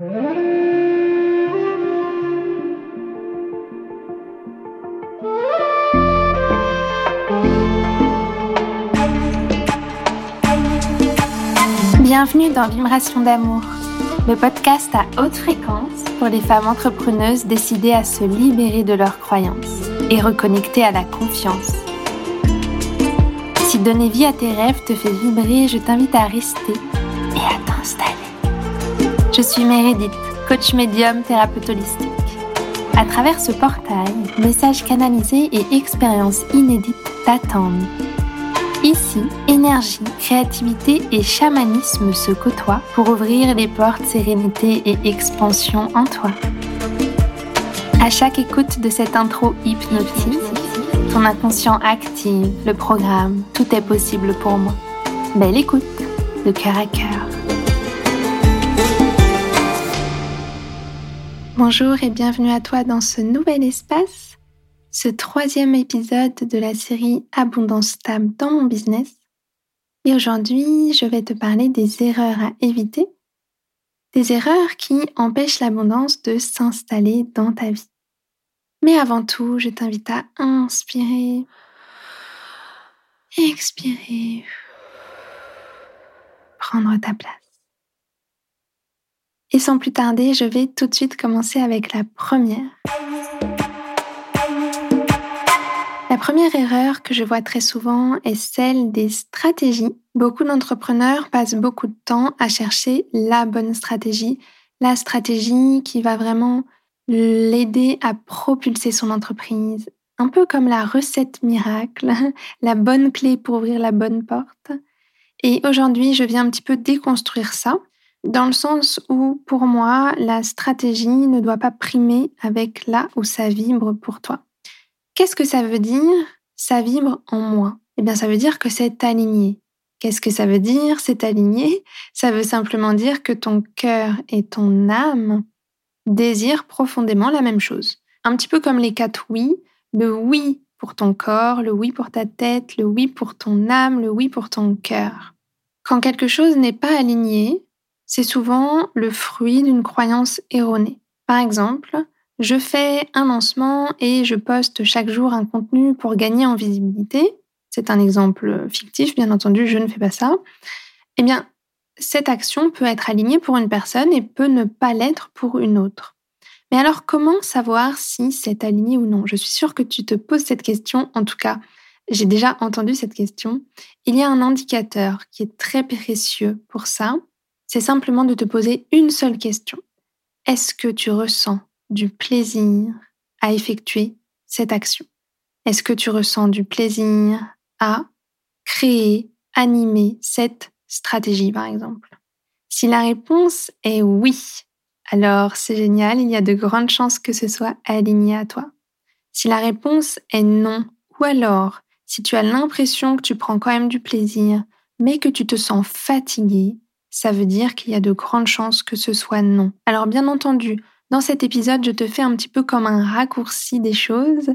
Bienvenue dans Vibration d'amour, le podcast à haute fréquence pour les femmes entrepreneuses décidées à se libérer de leurs croyances et reconnecter à la confiance. Si donner vie à tes rêves te fait vibrer, je t'invite à rester et à t'installer. Je suis Meredith, coach médium thérapeute holistique. À travers ce portail, messages canalisés et expériences inédites t'attendent Ici, énergie, créativité et chamanisme se côtoient pour ouvrir les portes sérénité et expansion en toi. À chaque écoute de cette intro hypnotique, ton inconscient active le programme Tout est possible pour moi. Belle écoute, de cœur à cœur. Bonjour et bienvenue à toi dans ce nouvel espace ce troisième épisode de la série Abondance stable dans mon business. Et aujourd'hui, je vais te parler des erreurs à éviter, des erreurs qui empêchent l'abondance de s'installer dans ta vie. Mais avant tout, je t'invite à inspirer, expirer, prendre ta place. Et sans plus tarder, je vais tout de suite commencer avec la première. La première erreur que je vois très souvent est celle des stratégies. Beaucoup d'entrepreneurs passent beaucoup de temps à chercher la bonne stratégie, la stratégie qui va vraiment l'aider à propulser son entreprise. Un peu comme la recette miracle, la bonne clé pour ouvrir la bonne porte. Et aujourd'hui, je viens un petit peu déconstruire ça, dans le sens où, pour moi, la stratégie ne doit pas primer avec là où ça vibre pour toi. Qu'est-ce que ça veut dire Ça vibre en moi? Eh bien, ça veut dire que c'est aligné. Qu'est-ce que ça veut dire C'est aligné? Ça veut simplement dire que ton cœur et ton âme désirent profondément la même chose. Un petit peu comme les quatre oui. Le oui pour ton corps, le oui pour ta tête, le oui pour ton âme, le oui pour ton cœur. Quand quelque chose n'est pas aligné, c'est souvent le fruit d'une croyance erronée. Par exemple, je fais un lancement et je poste chaque jour un contenu pour gagner en visibilité. C'est un exemple fictif, bien entendu, je ne fais pas ça. Eh bien, cette action peut être alignée pour une personne et peut ne pas l'être pour une autre. Mais alors, comment savoir si c'est aligné ou non? Je suis sûre que tu te poses cette question. En tout cas, j'ai déjà entendu cette question. Il y a un indicateur qui est très précieux pour ça. C'est simplement de te poser une seule question. Est-ce que tu ressens du plaisir à effectuer cette action? Est-ce que tu ressens du plaisir à créer, animer cette stratégie, par exemple? Si la réponse est oui, alors c'est génial, il y a de grandes chances que ce soit aligné à toi. Si la réponse est non, ou alors si tu as l'impression que tu prends quand même du plaisir, mais que tu te sens fatigué, ça veut dire qu'il y a de grandes chances que ce soit non. Alors bien entendu, dans cet épisode, je te fais un petit peu comme un raccourci des choses,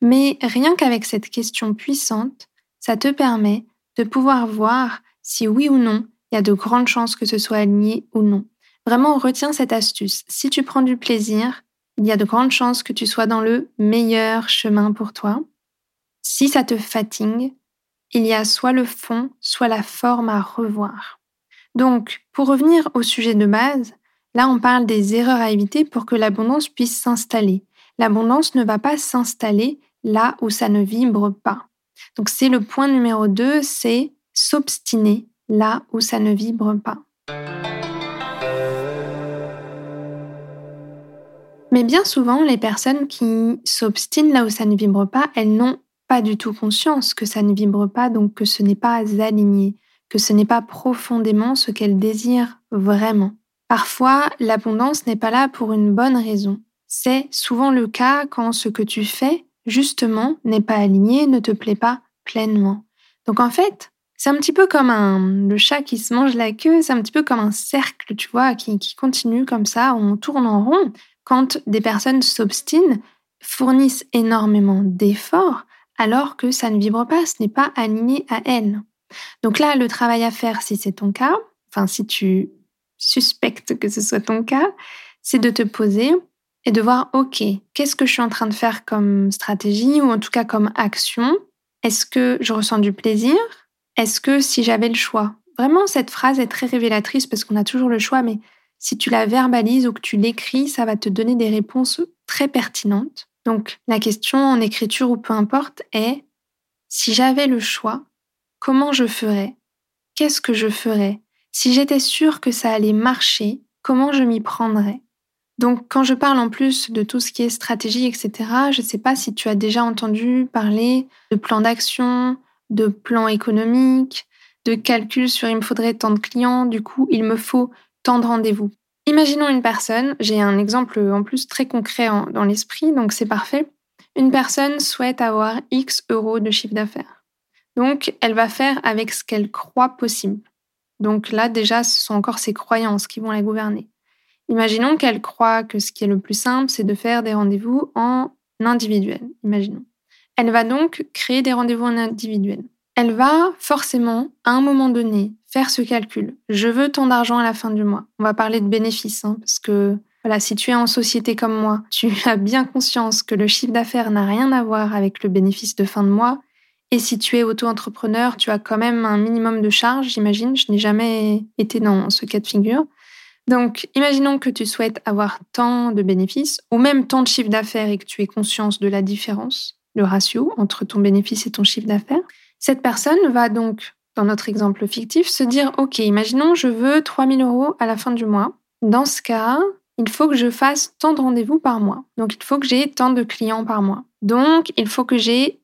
mais rien qu'avec cette question puissante, ça te permet de pouvoir voir si oui ou non, il y a de grandes chances que ce soit aligné ou non. Vraiment, retiens cette astuce. Si tu prends du plaisir, il y a de grandes chances que tu sois dans le meilleur chemin pour toi. Si ça te fatigue, il y a soit le fond, soit la forme à revoir. Donc, pour revenir au sujet de base, Là, on parle des erreurs à éviter pour que l'abondance puisse s'installer. L'abondance ne va pas s'installer là où ça ne vibre pas. Donc c'est le point numéro 2, c'est s'obstiner là où ça ne vibre pas. Mais bien souvent, les personnes qui s'obstinent là où ça ne vibre pas, elles n'ont pas du tout conscience que ça ne vibre pas, donc que ce n'est pas aligné, que ce n'est pas profondément ce qu'elles désirent vraiment. Parfois, l'abondance n'est pas là pour une bonne raison. C'est souvent le cas quand ce que tu fais, justement, n'est pas aligné, ne te plaît pas pleinement. Donc en fait, c'est un petit peu comme un, le chat qui se mange la queue, c'est un petit peu comme un cercle, tu vois, qui, qui continue comme ça, on tourne en rond. Quand des personnes s'obstinent, fournissent énormément d'efforts, alors que ça ne vibre pas, ce n'est pas aligné à elles. Donc là, le travail à faire, si c'est ton cas, enfin si tu suspecte que ce soit ton cas, c'est de te poser et de voir, OK, qu'est-ce que je suis en train de faire comme stratégie ou en tout cas comme action? Est-ce que je ressens du plaisir? Est-ce que si j'avais le choix? Vraiment, cette phrase est très révélatrice parce qu'on a toujours le choix, mais si tu la verbalises ou que tu l'écris, ça va te donner des réponses très pertinentes. Donc, la question en écriture ou peu importe est, si j'avais le choix, comment je ferais? Qu'est-ce que je ferais? Si j'étais sûre que ça allait marcher, comment je m'y prendrais? Donc, quand je parle en plus de tout ce qui est stratégie, etc., je ne sais pas si tu as déjà entendu parler de plan d'action, de plan économique, de calcul sur il me faudrait tant de clients, du coup, il me faut tant de rendez-vous. Imaginons une personne, j'ai un exemple en plus très concret dans l'esprit, donc c'est parfait. Une personne souhaite avoir X euros de chiffre d'affaires. Donc, elle va faire avec ce qu'elle croit possible. Donc là, déjà, ce sont encore ses croyances qui vont la gouverner. Imaginons qu'elle croit que ce qui est le plus simple, c'est de faire des rendez-vous en individuel. Imaginons. Elle va donc créer des rendez-vous en individuel. Elle va forcément, à un moment donné, faire ce calcul. Je veux tant d'argent à la fin du mois. On va parler de bénéfices, hein, parce que voilà, si tu es en société comme moi, tu as bien conscience que le chiffre d'affaires n'a rien à voir avec le bénéfice de fin de mois. Et si tu es auto-entrepreneur, tu as quand même un minimum de charges, j'imagine. Je n'ai jamais été dans ce cas de figure. Donc, imaginons que tu souhaites avoir tant de bénéfices ou même tant de chiffre d'affaires et que tu aies conscience de la différence, le ratio entre ton bénéfice et ton chiffre d'affaires. Cette personne va donc, dans notre exemple fictif, se dire, OK, imaginons, je veux 3000 euros à la fin du mois. Dans ce cas, il faut que je fasse tant de rendez-vous par mois. Donc, il faut que j'ai tant de clients par mois. Donc, il faut que j'ai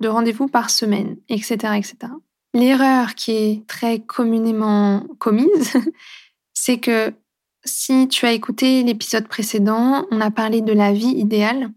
de rendez-vous par semaine, etc., etc. L'erreur qui est très communément commise, c'est que si tu as écouté l'épisode précédent, on a parlé de la vie idéale.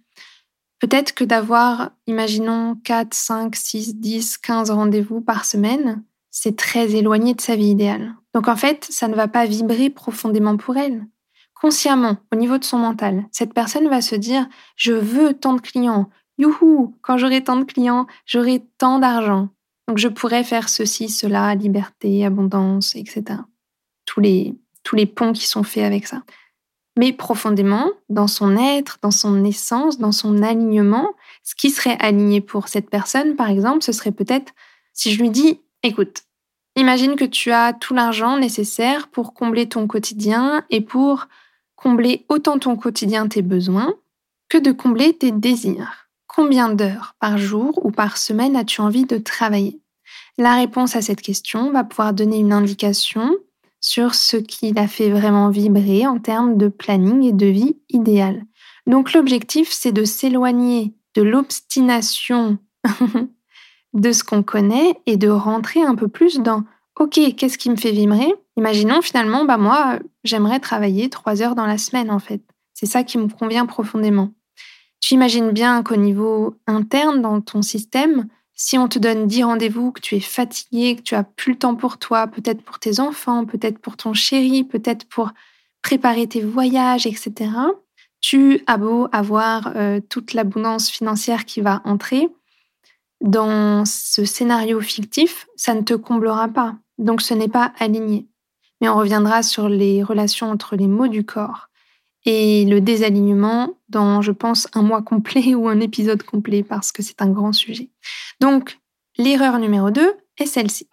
Peut-être que d'avoir, imaginons, 4, 5, 6, 10, 15 rendez-vous par semaine, c'est très éloigné de sa vie idéale. Donc en fait, ça ne va pas vibrer profondément pour elle. Consciemment, au niveau de son mental, cette personne va se dire Je veux tant de clients. Youhou Quand j'aurai tant de clients, j'aurai tant d'argent. Donc je pourrais faire ceci, cela, liberté, abondance, etc. Tous les tous les ponts qui sont faits avec ça. Mais profondément, dans son être, dans son essence, dans son alignement, ce qui serait aligné pour cette personne, par exemple, ce serait peut-être si je lui dis, écoute, imagine que tu as tout l'argent nécessaire pour combler ton quotidien et pour combler autant ton quotidien tes besoins que de combler tes désirs. Combien d'heures par jour ou par semaine as-tu envie de travailler? La réponse à cette question va pouvoir donner une indication sur ce qui l'a fait vraiment vibrer en termes de planning et de vie idéale. Donc l'objectif, c'est de s'éloigner de l'obstination de ce qu'on connaît et de rentrer un peu plus dans OK, qu'est-ce qui me fait vibrer? Imaginons finalement, bah moi, j'aimerais travailler trois heures dans la semaine en fait. C'est ça qui me convient profondément. Tu imagines bien qu'au niveau interne dans ton système, si on te donne 10 rendez-vous, que tu es fatigué, que tu as plus le temps pour toi, peut-être pour tes enfants, peut-être pour ton chéri, peut-être pour préparer tes voyages, etc., tu as beau avoir euh, toute l'abondance financière qui va entrer, dans ce scénario fictif, ça ne te comblera pas. Donc ce n'est pas aligné. Mais on reviendra sur les relations entre les mots du corps et le désalignement dans, je pense, un mois complet ou un épisode complet parce que c'est un grand sujet. Donc, l'erreur numéro 2 est celle-ci.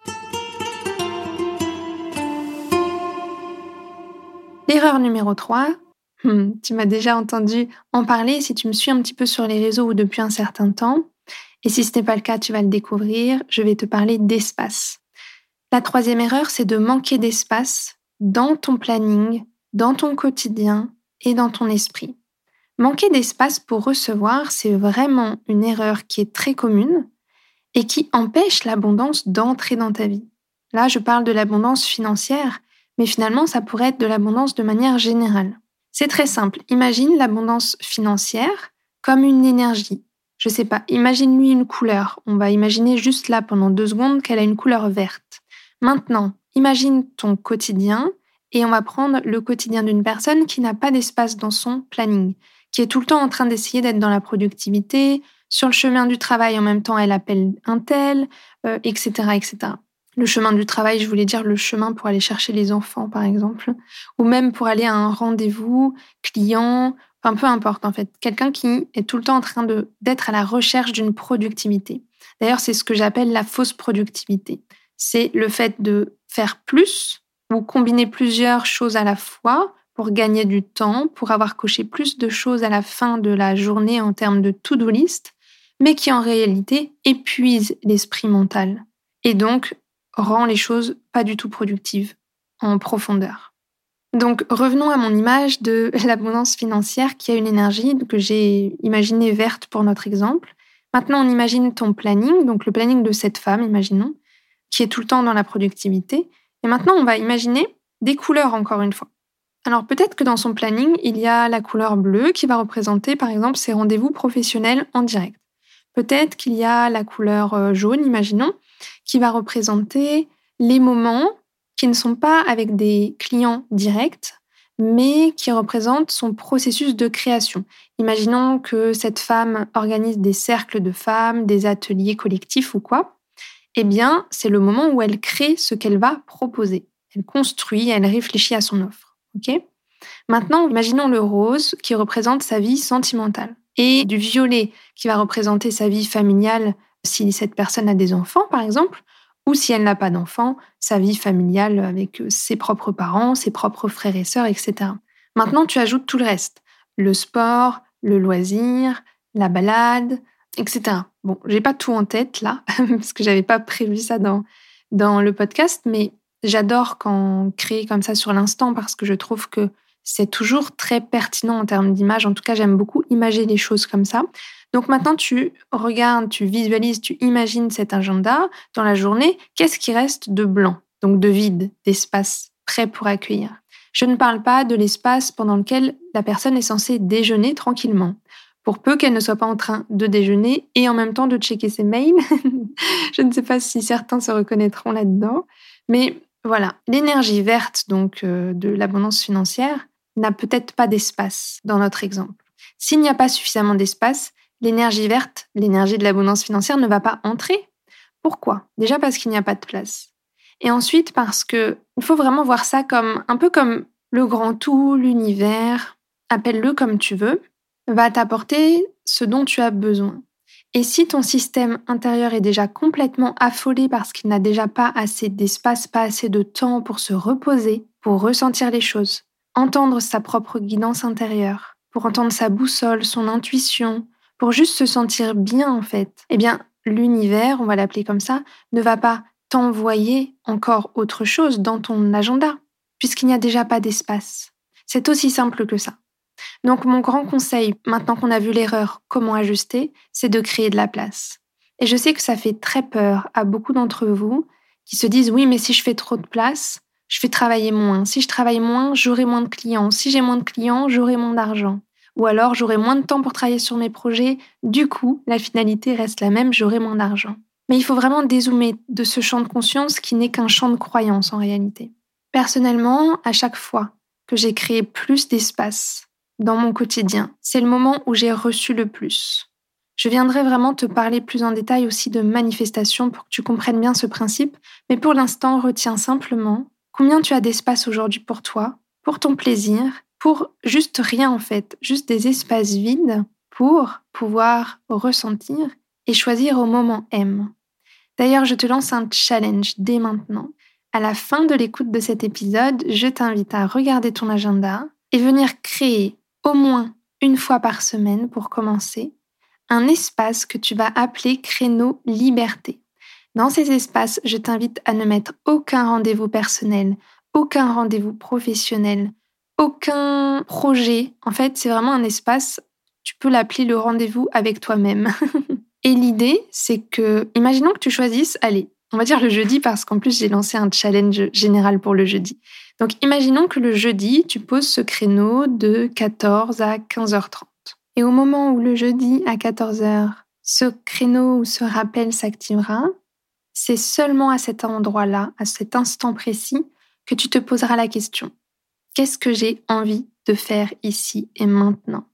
L'erreur numéro 3, hmm, tu m'as déjà entendu en parler si tu me suis un petit peu sur les réseaux ou depuis un certain temps. Et si ce n'est pas le cas, tu vas le découvrir. Je vais te parler d'espace. La troisième erreur, c'est de manquer d'espace dans ton planning, dans ton quotidien, et dans ton esprit. Manquer d'espace pour recevoir, c'est vraiment une erreur qui est très commune et qui empêche l'abondance d'entrer dans ta vie. Là, je parle de l'abondance financière, mais finalement, ça pourrait être de l'abondance de manière générale. C'est très simple. Imagine l'abondance financière comme une énergie. Je sais pas, imagine-lui une couleur. On va imaginer juste là pendant deux secondes qu'elle a une couleur verte. Maintenant, imagine ton quotidien et on va prendre le quotidien d'une personne qui n'a pas d'espace dans son planning, qui est tout le temps en train d'essayer d'être dans la productivité, sur le chemin du travail en même temps elle appelle un tel, etc., euh, etc. Le chemin du travail, je voulais dire le chemin pour aller chercher les enfants, par exemple, ou même pour aller à un rendez-vous client, enfin peu importe en fait. Quelqu'un qui est tout le temps en train d'être à la recherche d'une productivité. D'ailleurs, c'est ce que j'appelle la fausse productivité. C'est le fait de faire plus ou combiner plusieurs choses à la fois pour gagner du temps, pour avoir coché plus de choses à la fin de la journée en termes de to-do list, mais qui en réalité épuise l'esprit mental et donc rend les choses pas du tout productives en profondeur. Donc revenons à mon image de l'abondance financière qui a une énergie que j'ai imaginée verte pour notre exemple. Maintenant on imagine ton planning, donc le planning de cette femme, imaginons, qui est tout le temps dans la productivité. Et maintenant on va imaginer des couleurs encore une fois. Alors peut-être que dans son planning, il y a la couleur bleue qui va représenter par exemple ses rendez-vous professionnels en direct. Peut-être qu'il y a la couleur euh, jaune, imaginons, qui va représenter les moments qui ne sont pas avec des clients directs, mais qui représentent son processus de création. Imaginons que cette femme organise des cercles de femmes, des ateliers collectifs ou quoi. Eh bien, c'est le moment où elle crée ce qu'elle va proposer. Elle construit, elle réfléchit à son offre. Ok? Maintenant, imaginons le rose qui représente sa vie sentimentale et du violet qui va représenter sa vie familiale si cette personne a des enfants, par exemple, ou si elle n'a pas d'enfants, sa vie familiale avec euh, ses propres parents, ses propres frères et sœurs, etc. Maintenant, tu ajoutes tout le reste. Le sport, le loisir, la balade, etc. Bon, j'ai pas tout en tête là, parce que j'avais pas prévu ça dans, dans le podcast, mais j'adore quand créer comme ça sur l'instant parce que je trouve que c'est toujours très pertinent en termes d'image. En tout cas, j'aime beaucoup imager les choses comme ça. Donc maintenant, tu regardes, tu visualises, tu imagines cet agenda dans la journée. Qu'est-ce qui reste de blanc, donc de vide, d'espace prêt pour accueillir? Je ne parle pas de l'espace pendant lequel la personne est censée déjeuner tranquillement. Pour peu qu'elle ne soit pas en train de déjeuner et en même temps de checker ses mails. Je ne sais pas si certains se reconnaîtront là-dedans. Mais voilà, l'énergie verte donc euh, de l'abondance financière, n'a peut-être pas d'espace dans notre exemple. S'il n'y a pas suffisamment d'espace, l'énergie verte, l'énergie de l'abondance financière ne va pas entrer. Pourquoi? Déjà parce qu'il n'y a pas de place. Et ensuite parce que il faut vraiment voir ça comme un peu comme le grand tout, l'univers, appelle-le comme tu veux, va t'apporter ce dont tu as besoin. Et si ton système intérieur est déjà complètement affolé parce qu'il n'a déjà pas assez d'espace, pas assez de temps pour se reposer, pour ressentir les choses, entendre sa propre guidance intérieure, pour entendre sa boussole, son intuition, pour juste se sentir bien en fait, eh bien l'univers, on va l'appeler comme ça, ne va pas t'envoyer encore autre chose dans ton agenda, puisqu'il n'y a déjà pas d'espace. C'est aussi simple que ça. Donc mon grand conseil, maintenant qu'on a vu l'erreur, comment ajuster, c'est de créer de la place. Et je sais que ça fait très peur à beaucoup d'entre vous qui se disent oui, mais si je fais trop de place, je vais travailler moins. Si je travaille moins, j'aurai moins de clients. Si j'ai moins de clients, j'aurai moins d'argent. Ou alors j'aurai moins de temps pour travailler sur mes projets. Du coup, la finalité reste la même, j'aurai moins d'argent. Mais il faut vraiment dézoomer de ce champ de conscience qui n'est qu'un champ de croyance en réalité. Personnellement, à chaque fois que j'ai créé plus d'espace dans mon quotidien, c'est le moment où j'ai reçu le plus. Je viendrai vraiment te parler plus en détail aussi de manifestation pour que tu comprennes bien ce principe, mais pour l'instant, retiens simplement Combien tu as d'espace aujourd'hui pour toi, pour ton plaisir, pour juste rien en fait, juste des espaces vides pour pouvoir ressentir et choisir au moment M. D'ailleurs, je te lance un challenge dès maintenant. À la fin de l'écoute de cet épisode, je t'invite à regarder ton agenda et venir créer au moins une fois par semaine pour commencer un espace que tu vas appeler créneau liberté. Dans ces espaces, je t'invite à ne mettre aucun rendez-vous personnel, aucun rendez-vous professionnel, aucun projet. En fait, c'est vraiment un espace, tu peux l'appeler le rendez-vous avec toi-même. Et l'idée, c'est que, imaginons que tu choisisses, allez, on va dire le jeudi parce qu'en plus j'ai lancé un challenge général pour le jeudi. Donc imaginons que le jeudi, tu poses ce créneau de 14 à 15h30. Et au moment où le jeudi à 14h, ce créneau ou ce rappel s'activera, c'est seulement à cet endroit-là, à cet instant précis, que tu te poseras la question. Qu'est-ce que j'ai envie de faire ici et maintenant?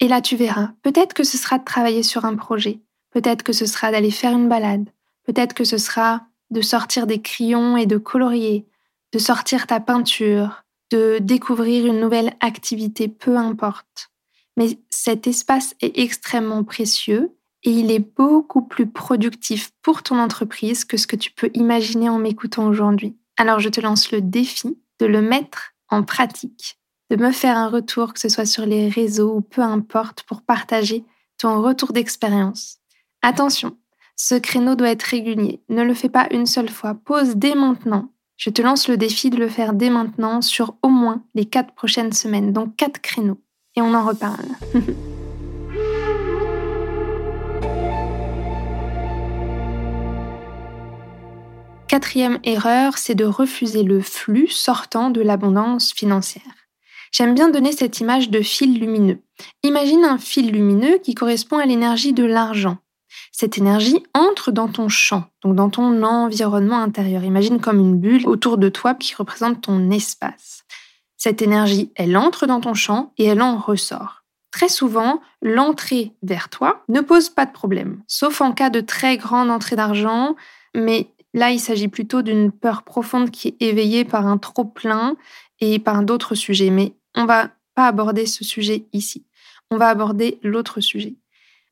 Et là, tu verras. Peut-être que ce sera de travailler sur un projet. Peut-être que ce sera d'aller faire une balade. Peut-être que ce sera de sortir des crayons et de colorier, de sortir ta peinture, de découvrir une nouvelle activité, peu importe. Mais cet espace est extrêmement précieux et il est beaucoup plus productif pour ton entreprise que ce que tu peux imaginer en m'écoutant aujourd'hui. Alors je te lance le défi de le mettre en pratique, de me faire un retour, que ce soit sur les réseaux ou peu importe, pour partager ton retour d'expérience. Attention, ce créneau doit être régulier. Ne le fais pas une seule fois. Pose dès maintenant. Je te lance le défi de le faire dès maintenant sur au moins les quatre prochaines semaines, donc quatre créneaux. Et on en reparle. Quatrième erreur, c'est de refuser le flux sortant de l'abondance financière. J'aime bien donner cette image de fil lumineux. Imagine un fil lumineux qui correspond à l'énergie de l'argent. Cette énergie entre dans ton champ, donc dans ton environnement intérieur. Imagine comme une bulle autour de toi qui représente ton espace. Cette énergie, elle entre dans ton champ et elle en ressort. Très souvent, l'entrée vers toi ne pose pas de problème, sauf en cas de très grande entrée d'argent, mais là, il s'agit plutôt d'une peur profonde qui est éveillée par un trop-plein et par d'autres sujets. Mais on va pas aborder ce sujet ici. On va aborder l'autre sujet.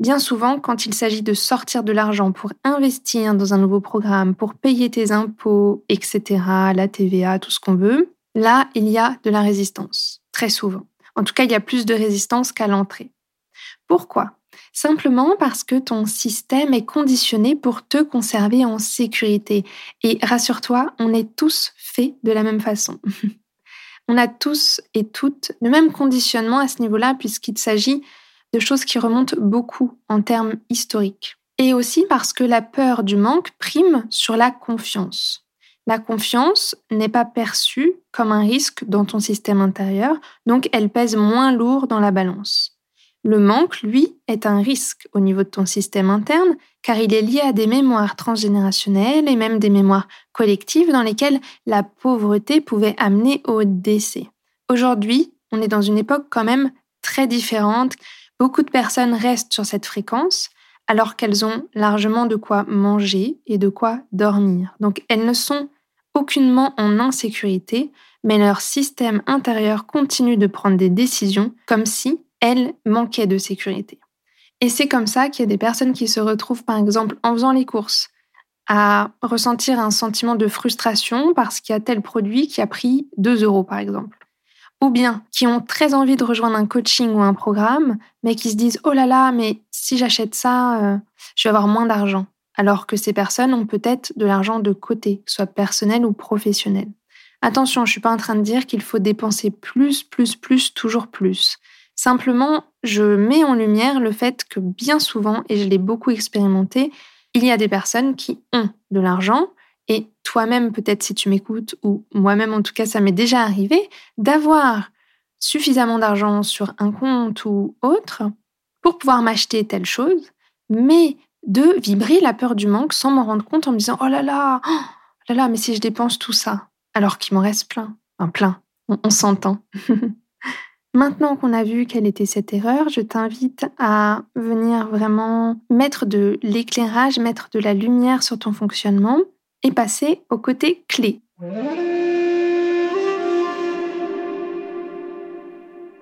Bien souvent, quand il s'agit de sortir de l'argent pour investir dans un nouveau programme, pour payer tes impôts, etc., la TVA, tout ce qu'on veut, là, il y a de la résistance. Très souvent. En tout cas, il y a plus de résistance qu'à l'entrée. Pourquoi? Simplement parce que ton système est conditionné pour te conserver en sécurité. Et rassure-toi, on est tous faits de la même façon. on a tous et toutes le même conditionnement à ce niveau-là, puisqu'il s'agit de choses qui remontent beaucoup en termes historiques. Et aussi parce que la peur du manque prime sur la confiance. La confiance n'est pas perçue comme un risque dans ton système intérieur, donc elle pèse moins lourd dans la balance. Le manque, lui, est un risque au niveau de ton système interne, car il est lié à des mémoires transgénérationnelles et même des mémoires collectives dans lesquelles la pauvreté pouvait amener au décès. Aujourd'hui, on est dans une époque quand même très différente Beaucoup de personnes restent sur cette fréquence alors qu'elles ont largement de quoi manger et de quoi dormir. Donc elles ne sont aucunement en insécurité, mais leur système intérieur continue de prendre des décisions comme si elles manquaient de sécurité. Et c'est comme ça qu'il y a des personnes qui se retrouvent, par exemple, en faisant les courses, à ressentir un sentiment de frustration parce qu'il y a tel produit qui a pris 2 euros, par exemple ou bien qui ont très envie de rejoindre un coaching ou un programme, mais qui se disent oh là là, mais si j'achète ça, euh, je vais avoir moins d'argent. Alors que ces personnes ont peut-être de l'argent de côté, soit personnel ou professionnel. Attention, je suis pas en train de dire qu'il faut dépenser plus, plus, plus, toujours plus. Simplement, je mets en lumière le fait que bien souvent, et je l'ai beaucoup expérimenté, il y a des personnes qui ont de l'argent, et toi-même, peut-être si tu m'écoutes, ou moi-même en tout cas, ça m'est déjà arrivé, d'avoir suffisamment d'argent sur un compte ou autre pour pouvoir m'acheter telle chose, mais de vibrer la peur du manque sans m'en rendre compte en me disant oh là là, oh là là, mais si je dépense tout ça, alors qu'il m'en reste plein, un plein, on s'entend. Maintenant qu'on a vu quelle était cette erreur, je t'invite à venir vraiment mettre de l'éclairage, mettre de la lumière sur ton fonctionnement et passer au côté clé.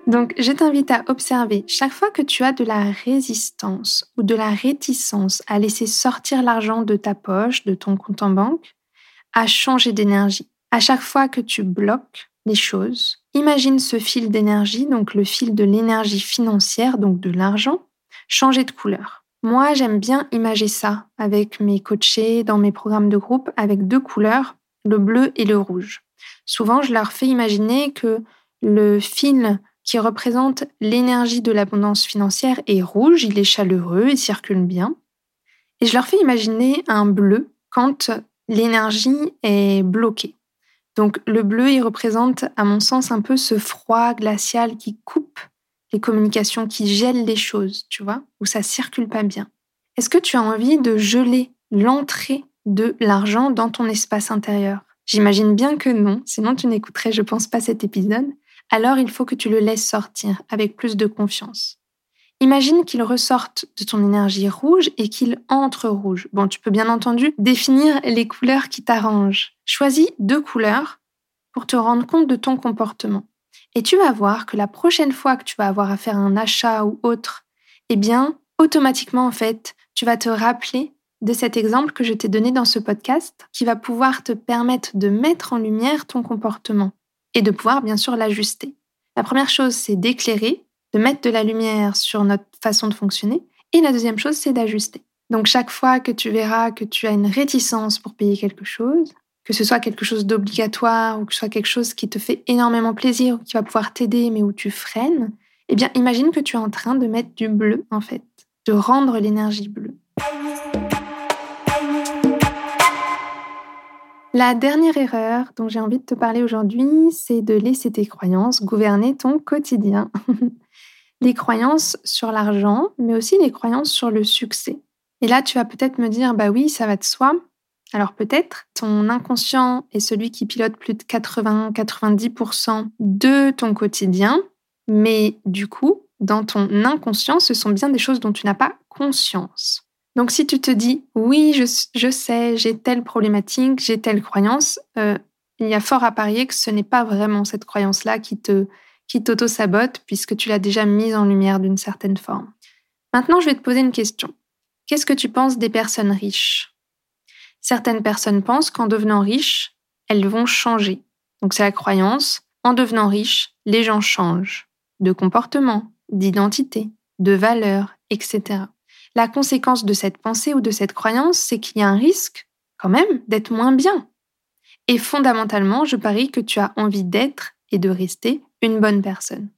Donc, je t'invite à observer chaque fois que tu as de la résistance ou de la réticence à laisser sortir l'argent de ta poche, de ton compte en banque, à changer d'énergie. À chaque fois que tu bloques les choses, imagine ce fil d'énergie, donc le fil de l'énergie financière, donc de l'argent, changer de couleur. Moi, j'aime bien imager ça avec mes coachés dans mes programmes de groupe avec deux couleurs, le bleu et le rouge. Souvent, je leur fais imaginer que le fil qui représente l'énergie de l'abondance financière est rouge, il est chaleureux, il circule bien. Et je leur fais imaginer un bleu quand l'énergie est bloquée. Donc le bleu, il représente à mon sens un peu ce froid glacial qui coupe les communications qui gèlent les choses, tu vois, où ça circule pas bien. Est-ce que tu as envie de geler l'entrée de l'argent dans ton espace intérieur? J'imagine bien que non, sinon tu n'écouterais, je pense, pas cet épisode. Alors il faut que tu le laisses sortir avec plus de confiance. Imagine qu'il ressorte de ton énergie rouge et qu'il entre rouge. Bon, tu peux bien entendu définir les couleurs qui t'arrangent. Choisis deux couleurs pour te rendre compte de ton comportement. Et tu vas voir que la prochaine fois que tu vas avoir à faire un achat ou autre, eh bien, automatiquement, en fait, tu vas te rappeler de cet exemple que je t'ai donné dans ce podcast qui va pouvoir te permettre de mettre en lumière ton comportement et de pouvoir bien sûr l'ajuster. La première chose, c'est d'éclairer, de mettre de la lumière sur notre façon de fonctionner. Et la deuxième chose, c'est d'ajuster. Donc chaque fois que tu verras que tu as une réticence pour payer quelque chose, que ce soit quelque chose d'obligatoire ou que ce soit quelque chose qui te fait énormément plaisir ou qui va pouvoir t'aider mais où tu freines, eh bien imagine que tu es en train de mettre du bleu en fait, de rendre l'énergie bleue. La dernière erreur dont j'ai envie de te parler aujourd'hui, c'est de laisser tes croyances gouverner ton quotidien. les croyances sur l'argent, mais aussi les croyances sur le succès. Et là, tu vas peut-être me dire, bah oui, ça va de soi. Alors peut-être, ton inconscient est celui qui pilote plus de 80-90% de ton quotidien, mais du coup, dans ton inconscient, ce sont bien des choses dont tu n'as pas conscience. Donc si tu te dis oui, je, sais, j'ai telle problématique, j'ai telle croyance, euh, il y a fort à parier que ce n'est pas vraiment cette croyance-là qui te qui t'auto-sabote puisque tu l'as déjà mise en lumière d'une certaine forme. Maintenant, je vais te poser une question. Qu'est-ce que tu penses des personnes riches? Certaines personnes pensent qu'en devenant riches, elles vont changer. Donc c'est la croyance, en devenant riche, les gens changent de comportement, d'identité, de valeur, etc. La conséquence de cette pensée ou de cette croyance, c'est qu'il y a un risque, quand même, d'être moins bien. Et fondamentalement, je parie que tu as envie d'être et de rester une bonne personne,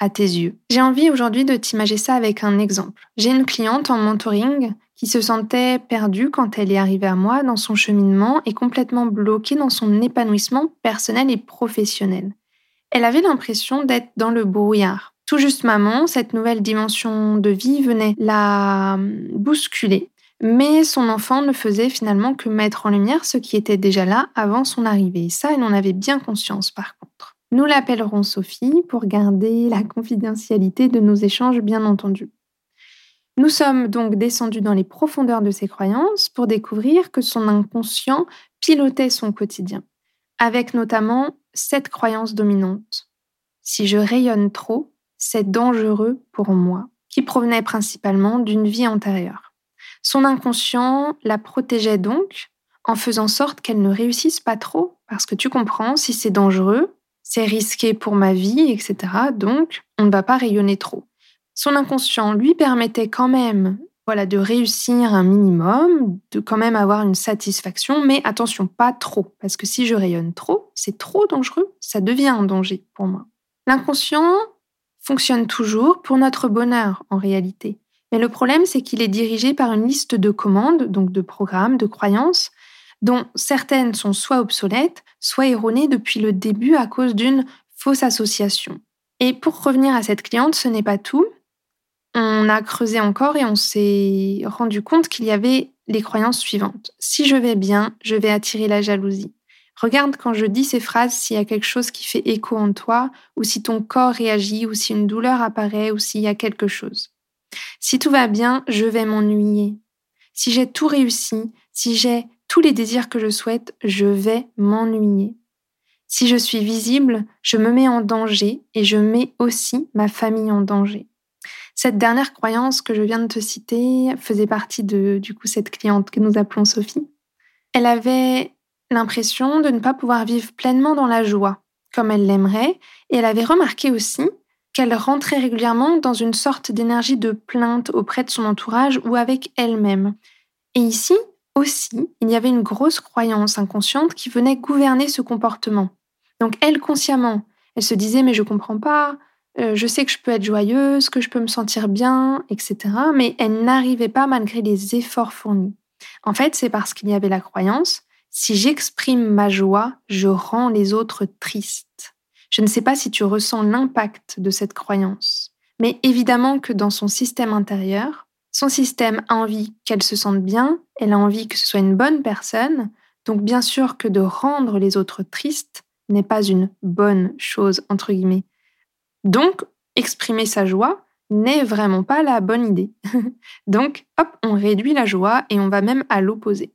à tes yeux. J'ai envie aujourd'hui de t'imaginer ça avec un exemple. J'ai une cliente en mentoring qui se sentait perdue quand elle est arrivée à moi dans son cheminement et complètement bloquée dans son épanouissement personnel et professionnel. Elle avait l'impression d'être dans le brouillard tout justement, cette nouvelle dimension de vie venait la bousculer, mais son enfant ne faisait finalement que mettre en lumière ce qui était déjà là avant son arrivée. Ça, elle en avait bien conscience par contre. Nous l'appellerons Sophie pour garder la confidentialité de nos échanges, bien entendu. Nous sommes donc descendus dans les profondeurs de ses croyances pour découvrir que son inconscient pilotait son quotidien, avec notamment cette croyance dominante. Si je rayonne trop, c'est dangereux pour moi, qui provenait principalement d'une vie antérieure. Son inconscient la protégeait donc en faisant sorte qu'elle ne réussisse pas trop, parce que tu comprends, si c'est dangereux, c'est risqué pour ma vie, etc. Donc, on ne va pas rayonner trop. Son inconscient lui permettait quand même voilà, de réussir un minimum, de quand même avoir une satisfaction, mais attention, pas trop, parce que si je rayonne trop, c'est trop dangereux, ça devient un danger pour moi. L'inconscient fonctionne toujours pour notre bonheur en réalité. Mais le problème, c'est qu'il est dirigé par une liste de commandes, donc de programmes, de croyances, dont certaines sont soit obsolètes, soit erronées depuis le début à cause d'une fausse association. Et pour revenir à cette cliente, ce n'est pas tout. On a creusé encore et on s'est rendu compte qu'il y avait les croyances suivantes. Si je vais bien, je vais attirer la jalousie. Regarde quand je dis ces phrases s'il y a quelque chose qui fait écho en toi, ou si ton corps réagit, ou si une douleur apparaît, ou s'il y a quelque chose. Si tout va bien, je vais m'ennuyer. Si j'ai tout réussi, si j'ai tous les désirs que je souhaite, je vais m'ennuyer. Si je suis visible, je me mets en danger et je mets aussi ma famille en danger. Cette dernière croyance que je viens de te citer faisait partie de, du coup, cette cliente que nous appelons Sophie. Elle avait l'impression de ne pas pouvoir vivre pleinement dans la joie, comme elle l'aimerait, et elle avait remarqué aussi qu'elle rentrait régulièrement dans une sorte d'énergie de plainte auprès de son entourage ou avec elle-même. Et ici aussi, il y avait une grosse croyance inconsciente qui venait gouverner ce comportement. Donc elle, consciemment, elle se disait mais je comprends pas, euh, je sais que je peux être joyeuse, que je peux me sentir bien, etc. Mais elle n'arrivait pas malgré les efforts fournis. En fait, c'est parce qu'il y avait la croyance si j'exprime ma joie, je rends les autres tristes. Je ne sais pas si tu ressens l'impact de cette croyance, mais évidemment que dans son système intérieur, son système a envie qu'elle se sente bien, elle a envie que ce soit une bonne personne, donc bien sûr que de rendre les autres tristes n'est pas une bonne chose, entre guillemets. Donc, exprimer sa joie n'est vraiment pas la bonne idée. Donc, hop, on réduit la joie et on va même à l'opposé.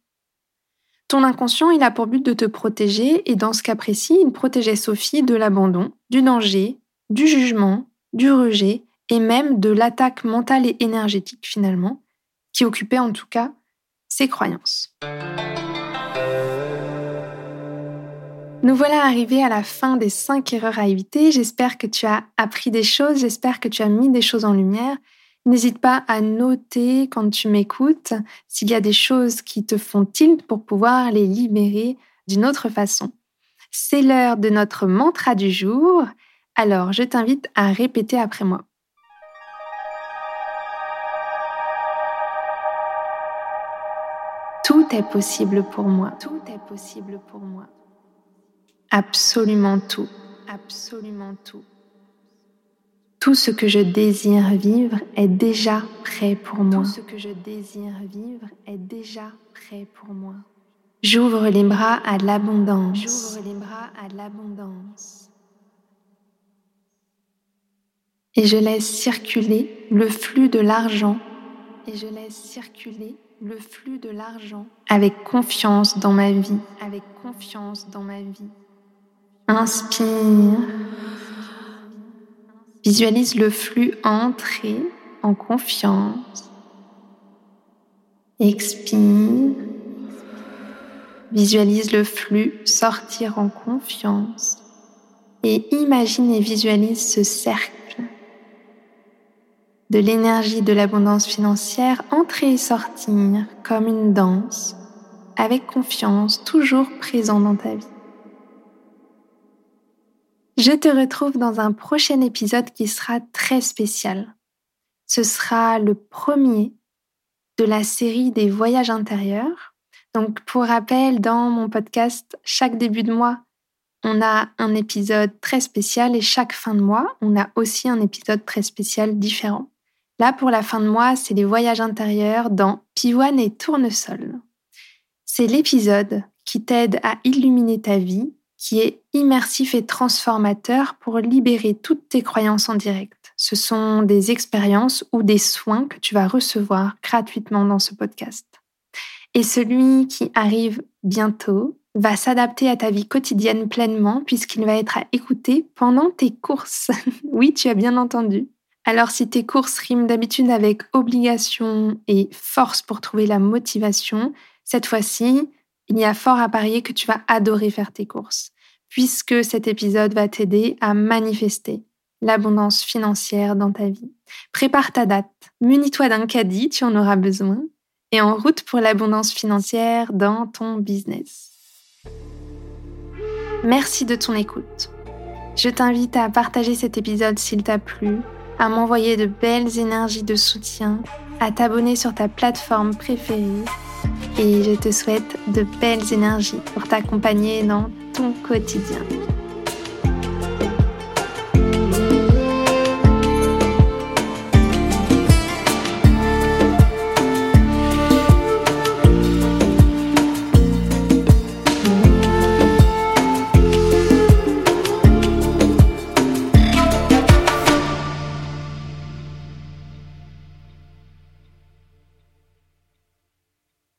Ton inconscient, il a pour but de te protéger et dans ce cas précis, il protégeait Sophie de l'abandon, du danger, du jugement, du rejet et même de l'attaque mentale et énergétique finalement, qui occupait en tout cas ses croyances. Nous voilà arrivés à la fin des cinq erreurs à éviter. J'espère que tu as appris des choses, j'espère que tu as mis des choses en lumière. N'hésite pas à noter quand tu m'écoutes s'il y a des choses qui te font tilt pour pouvoir les libérer d'une autre façon. C'est l'heure de notre mantra du jour. Alors, je t'invite à répéter après moi. Tout est possible pour moi. Tout est possible pour moi. Absolument tout. Absolument tout. Tout ce que je désire vivre est déjà prêt pour moi. Tout ce que je désire vivre est déjà prêt pour moi. J'ouvre les bras à l'abondance. J'ouvre les bras à l'abondance. Et je laisse circuler le flux de l'argent. Et je laisse circuler le flux de l'argent avec confiance dans ma vie. Avec confiance dans ma vie. Inspire. Visualise le flux entrer en confiance. Expire. Visualise le flux sortir en confiance. Et imagine et visualise ce cercle de l'énergie de l'abondance financière entrer et sortir comme une danse, avec confiance, toujours présent dans ta vie. Je te retrouve dans un prochain épisode qui sera très spécial. Ce sera le premier de la série des voyages intérieurs. Donc pour rappel, dans mon podcast, chaque début de mois, on a un épisode très spécial et chaque fin de mois, on a aussi un épisode très spécial différent. Là, pour la fin de mois, c'est les voyages intérieurs dans Pivoine et Tournesol. C'est l'épisode qui t'aide à illuminer ta vie qui est immersif et transformateur pour libérer toutes tes croyances en direct. Ce sont des expériences ou des soins que tu vas recevoir gratuitement dans ce podcast. Et celui qui arrive bientôt va s'adapter à ta vie quotidienne pleinement puisqu'il va être à écouter pendant tes courses. oui, tu as bien entendu. Alors si tes courses riment d'habitude avec obligation et force pour trouver la motivation, cette fois-ci, il y a fort à parier que tu vas adorer faire tes courses, puisque cet épisode va t'aider à manifester l'abondance financière dans ta vie. Prépare ta date, munis-toi d'un caddie, tu en auras besoin, et en route pour l'abondance financière dans ton business. Merci de ton écoute. Je t'invite à partager cet épisode s'il t'a plu, à m'envoyer de belles énergies de soutien, à t'abonner sur ta plateforme préférée et je te souhaite de belles énergies pour t'accompagner dans ton quotidien.